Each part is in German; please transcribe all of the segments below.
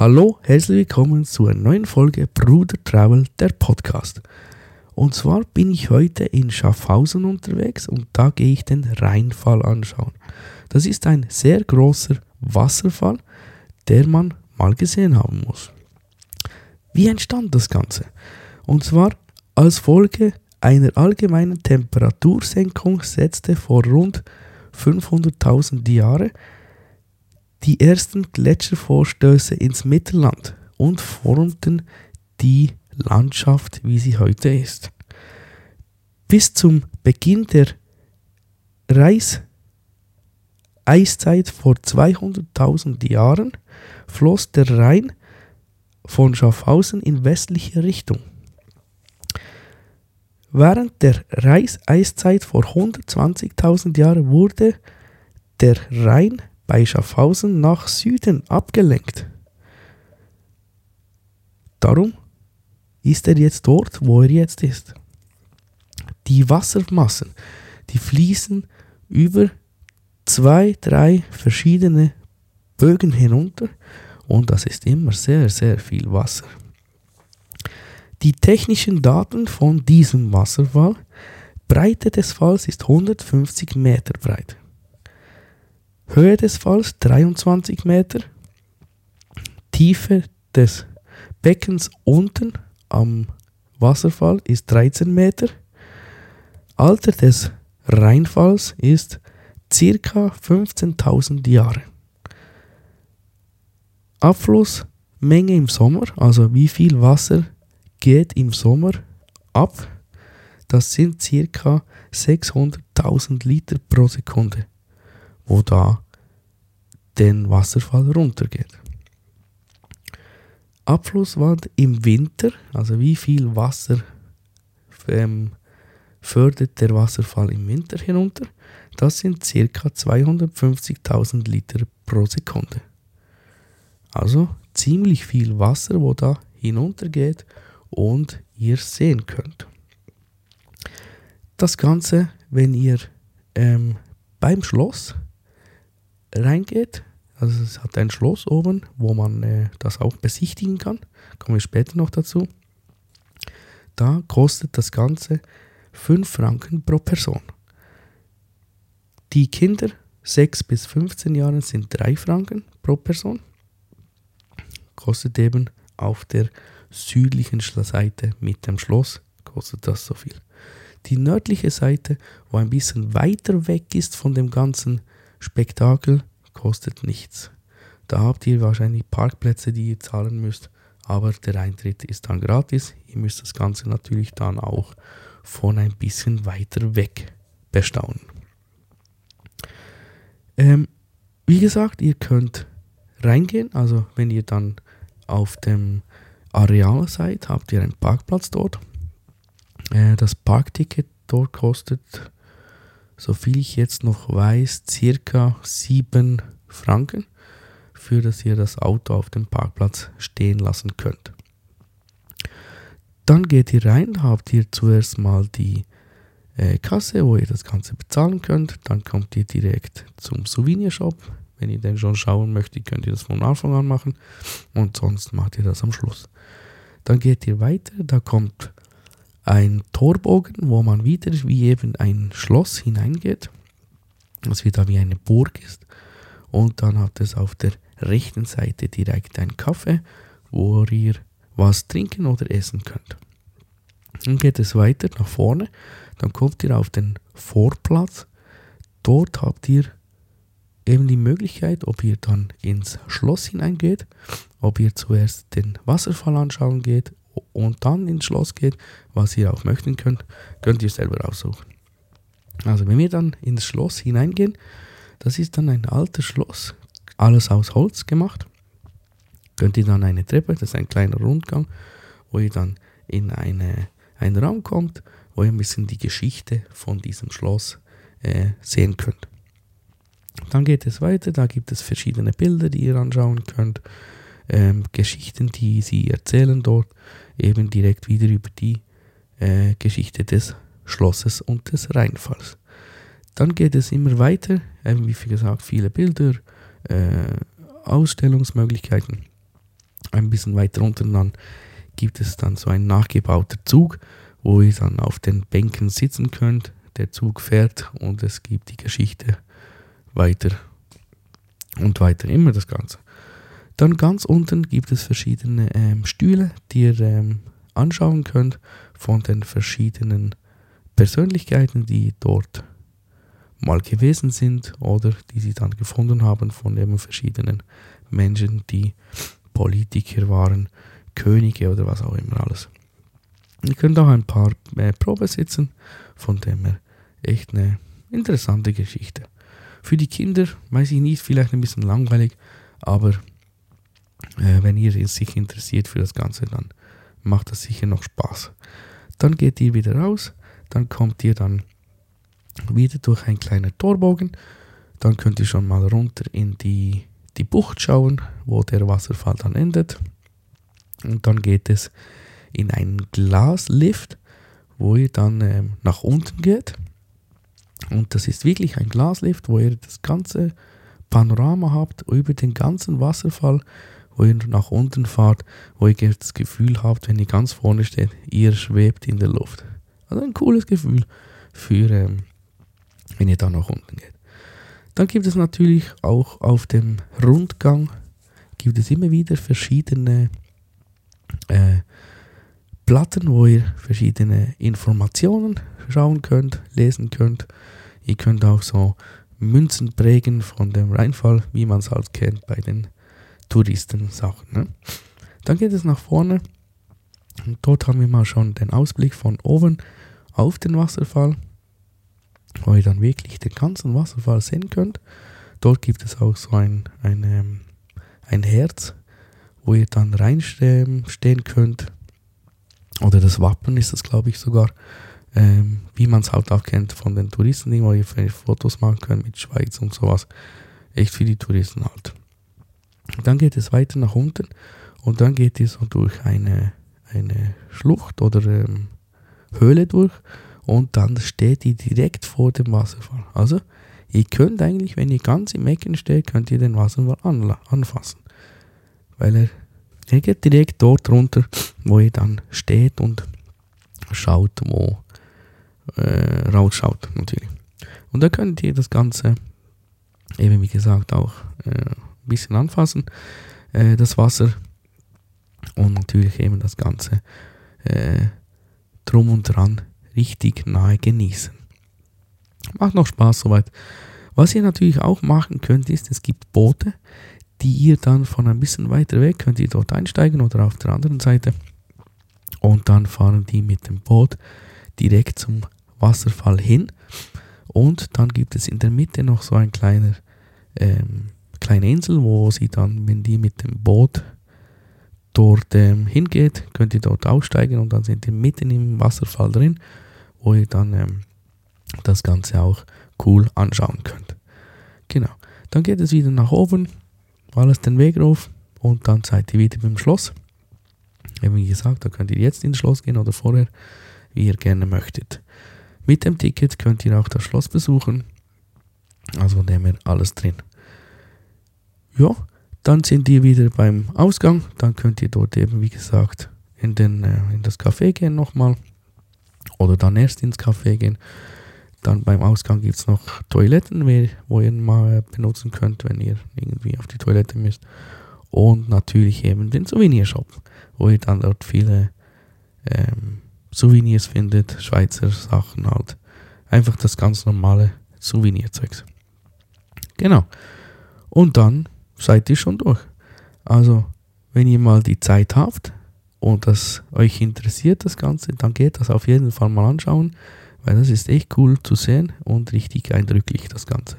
Hallo, herzlich willkommen zu einer neuen Folge Bruder Travel, der Podcast. Und zwar bin ich heute in Schaffhausen unterwegs und da gehe ich den Rheinfall anschauen. Das ist ein sehr großer Wasserfall, der man mal gesehen haben muss. Wie entstand das Ganze? Und zwar als Folge einer allgemeinen Temperatursenkung setzte vor rund 500.000 Jahren die ersten Gletschervorstöße ins Mittelland und formten die Landschaft, wie sie heute ist. Bis zum Beginn der Reis-Eiszeit vor 200.000 Jahren floss der Rhein von Schaffhausen in westliche Richtung. Während der Reis-Eiszeit vor 120.000 Jahren wurde der Rhein bei Schaffhausen nach Süden abgelenkt. Darum ist er jetzt dort, wo er jetzt ist. Die Wassermassen, die fließen über zwei, drei verschiedene Bögen hinunter und das ist immer sehr, sehr viel Wasser. Die technischen Daten von diesem Wasserfall, Breite des Falls ist 150 Meter breit. Höhe des Falls 23 Meter, Tiefe des Beckens unten am Wasserfall ist 13 Meter, Alter des Rheinfalls ist circa 15.000 Jahre. Abflussmenge im Sommer, also wie viel Wasser geht im Sommer ab, das sind circa 600.000 Liter pro Sekunde wo da den Wasserfall runtergeht. Abflusswand im Winter, also wie viel Wasser ähm, fördert der Wasserfall im Winter hinunter, das sind ca. 250.000 Liter pro Sekunde. Also ziemlich viel Wasser, wo da hinuntergeht und ihr sehen könnt. Das Ganze, wenn ihr ähm, beim Schloss reingeht. Also es hat ein Schloss oben, wo man äh, das auch besichtigen kann. Kommen wir später noch dazu. Da kostet das Ganze 5 Franken pro Person. Die Kinder 6 bis 15 Jahre sind 3 Franken pro Person. Kostet eben auf der südlichen Seite mit dem Schloss kostet das so viel. Die nördliche Seite, wo ein bisschen weiter weg ist von dem ganzen Spektakel kostet nichts. Da habt ihr wahrscheinlich Parkplätze, die ihr zahlen müsst, aber der Eintritt ist dann gratis. Ihr müsst das Ganze natürlich dann auch von ein bisschen weiter weg bestaunen. Ähm, wie gesagt, ihr könnt reingehen, also wenn ihr dann auf dem Areal seid, habt ihr einen Parkplatz dort. Äh, das Parkticket dort kostet so viel ich jetzt noch weiß, circa 7 Franken, für dass ihr das Auto auf dem Parkplatz stehen lassen könnt. Dann geht ihr rein, habt ihr zuerst mal die äh, Kasse, wo ihr das Ganze bezahlen könnt. Dann kommt ihr direkt zum Souvenirshop. Wenn ihr den schon schauen möchtet, könnt ihr das von Anfang an machen. Und sonst macht ihr das am Schluss. Dann geht ihr weiter, da kommt ein Torbogen, wo man wieder wie eben ein Schloss hineingeht, was wieder wie eine Burg ist. Und dann hat es auf der rechten Seite direkt ein Kaffee, wo ihr was trinken oder essen könnt. Dann geht es weiter nach vorne, dann kommt ihr auf den Vorplatz. Dort habt ihr eben die Möglichkeit, ob ihr dann ins Schloss hineingeht, ob ihr zuerst den Wasserfall anschauen geht und dann ins Schloss geht, was ihr auch möchten könnt, könnt ihr selber aussuchen. Also wenn wir dann ins Schloss hineingehen, das ist dann ein altes Schloss, alles aus Holz gemacht. Könnt ihr dann eine Treppe, das ist ein kleiner Rundgang, wo ihr dann in eine, einen Raum kommt, wo ihr ein bisschen die Geschichte von diesem Schloss äh, sehen könnt. Dann geht es weiter, da gibt es verschiedene Bilder, die ihr anschauen könnt ähm, Geschichten, die sie erzählen dort, eben direkt wieder über die äh, Geschichte des Schlosses und des Rheinfalls. Dann geht es immer weiter, eben wie gesagt, viele Bilder, äh, Ausstellungsmöglichkeiten. ein bisschen weiter unten dann gibt es dann so ein nachgebauter Zug, wo ihr dann auf den Bänken sitzen könnt. Der Zug fährt und es gibt die Geschichte weiter und weiter immer das Ganze. Dann ganz unten gibt es verschiedene ähm, Stühle, die ihr ähm, anschauen könnt von den verschiedenen Persönlichkeiten, die dort mal gewesen sind oder die sie dann gefunden haben von eben verschiedenen Menschen, die Politiker waren, Könige oder was auch immer alles. Ihr könnt auch ein paar äh, Probe sitzen, von dem her echt eine interessante Geschichte. Für die Kinder weiß ich nicht, vielleicht ein bisschen langweilig, aber äh, wenn ihr sich interessiert für das Ganze, dann macht das sicher noch Spaß. Dann geht ihr wieder raus, dann kommt ihr dann wieder durch einen kleinen Torbogen, dann könnt ihr schon mal runter in die, die Bucht schauen, wo der Wasserfall dann endet. Und dann geht es in einen Glaslift, wo ihr dann ähm, nach unten geht. Und das ist wirklich ein Glaslift, wo ihr das ganze Panorama habt über den ganzen Wasserfall, wo ihr nach unten fahrt, wo ihr das Gefühl habt, wenn ihr ganz vorne steht, ihr schwebt in der Luft. Also ein cooles Gefühl für, ähm, wenn ihr da nach unten geht. Dann gibt es natürlich auch auf dem Rundgang gibt es immer wieder verschiedene äh, Platten, wo ihr verschiedene Informationen schauen könnt, lesen könnt. Ihr könnt auch so Münzen prägen von dem Rheinfall, wie man es halt kennt bei den Touristensachen. Ne? Dann geht es nach vorne. Und dort haben wir mal schon den Ausblick von oben auf den Wasserfall, wo ihr dann wirklich den ganzen Wasserfall sehen könnt. Dort gibt es auch so ein, ein, ähm, ein Herz, wo ihr dann reinstehen könnt. Oder das Wappen ist es, glaube ich, sogar. Ähm, wie man es halt auch kennt von den Touristen, wo ihr Fotos machen könnt mit Schweiz und sowas. Echt für die Touristen halt. Dann geht es weiter nach unten und dann geht ihr so durch eine, eine Schlucht oder ähm, Höhle durch und dann steht ihr direkt vor dem Wasserfall. Also ihr könnt eigentlich, wenn ihr ganz im Ecken steht, könnt ihr den Wasserfall anfassen weil er, er geht direkt dort runter, wo ihr dann steht und schaut, wo äh, rausschaut natürlich. Und da könnt ihr das Ganze eben wie gesagt auch äh, ein bisschen anfassen, äh, das Wasser und natürlich eben das Ganze äh, drum und dran richtig nahe genießen. Macht noch Spaß soweit. Was ihr natürlich auch machen könnt, ist, es gibt Boote, die ihr dann von ein bisschen weiter weg könnt ihr dort einsteigen oder auf der anderen Seite und dann fahren die mit dem Boot direkt zum Wasserfall hin und dann gibt es in der Mitte noch so ein kleiner ähm, kleine Insel, wo sie dann, wenn die mit dem Boot dort ähm, hingeht, könnt ihr dort aussteigen und dann sind ihr mitten im Wasserfall drin, wo ihr dann ähm, das Ganze auch cool anschauen könnt. Genau. Dann geht es wieder nach oben alles den Weg rauf und dann seid ihr wieder beim Schloss. Wie gesagt, da könnt ihr jetzt ins Schloss gehen oder vorher, wie ihr gerne möchtet. Mit dem Ticket könnt ihr auch das Schloss besuchen. Also dem her alles drin. Ja, dann sind ihr wieder beim Ausgang. Dann könnt ihr dort eben, wie gesagt, in, den, äh, in das Café gehen nochmal. Oder dann erst ins Café gehen. Dann beim Ausgang gibt es noch Toiletten, wo ihr mal benutzen könnt, wenn ihr irgendwie auf die Toilette müsst. Und natürlich eben den Souvenirshop, wo ihr dann dort viele ähm, Souvenirs findet, Schweizer Sachen halt. Einfach das ganz normale Souvenirzeugs. Genau. Und dann seid ihr schon durch. Also, wenn ihr mal die Zeit habt und das euch interessiert, das Ganze, dann geht das auf jeden Fall mal anschauen weil das ist echt cool zu sehen und richtig eindrücklich das Ganze.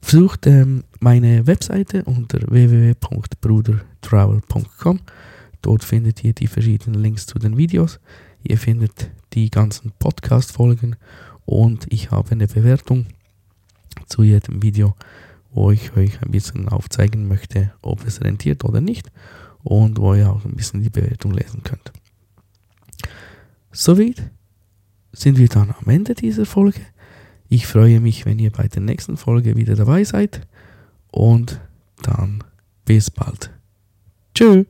Besucht ähm, meine Webseite unter www.brudertravel.com. Dort findet ihr die verschiedenen Links zu den Videos. Ihr findet die ganzen Podcast-Folgen und ich habe eine Bewertung zu jedem Video, wo ich euch ein bisschen aufzeigen möchte, ob es rentiert oder nicht und wo ihr auch ein bisschen die Bewertung lesen könnt. Soweit sind wir dann am Ende dieser Folge. Ich freue mich, wenn ihr bei der nächsten Folge wieder dabei seid. Und dann bis bald. Tschüss.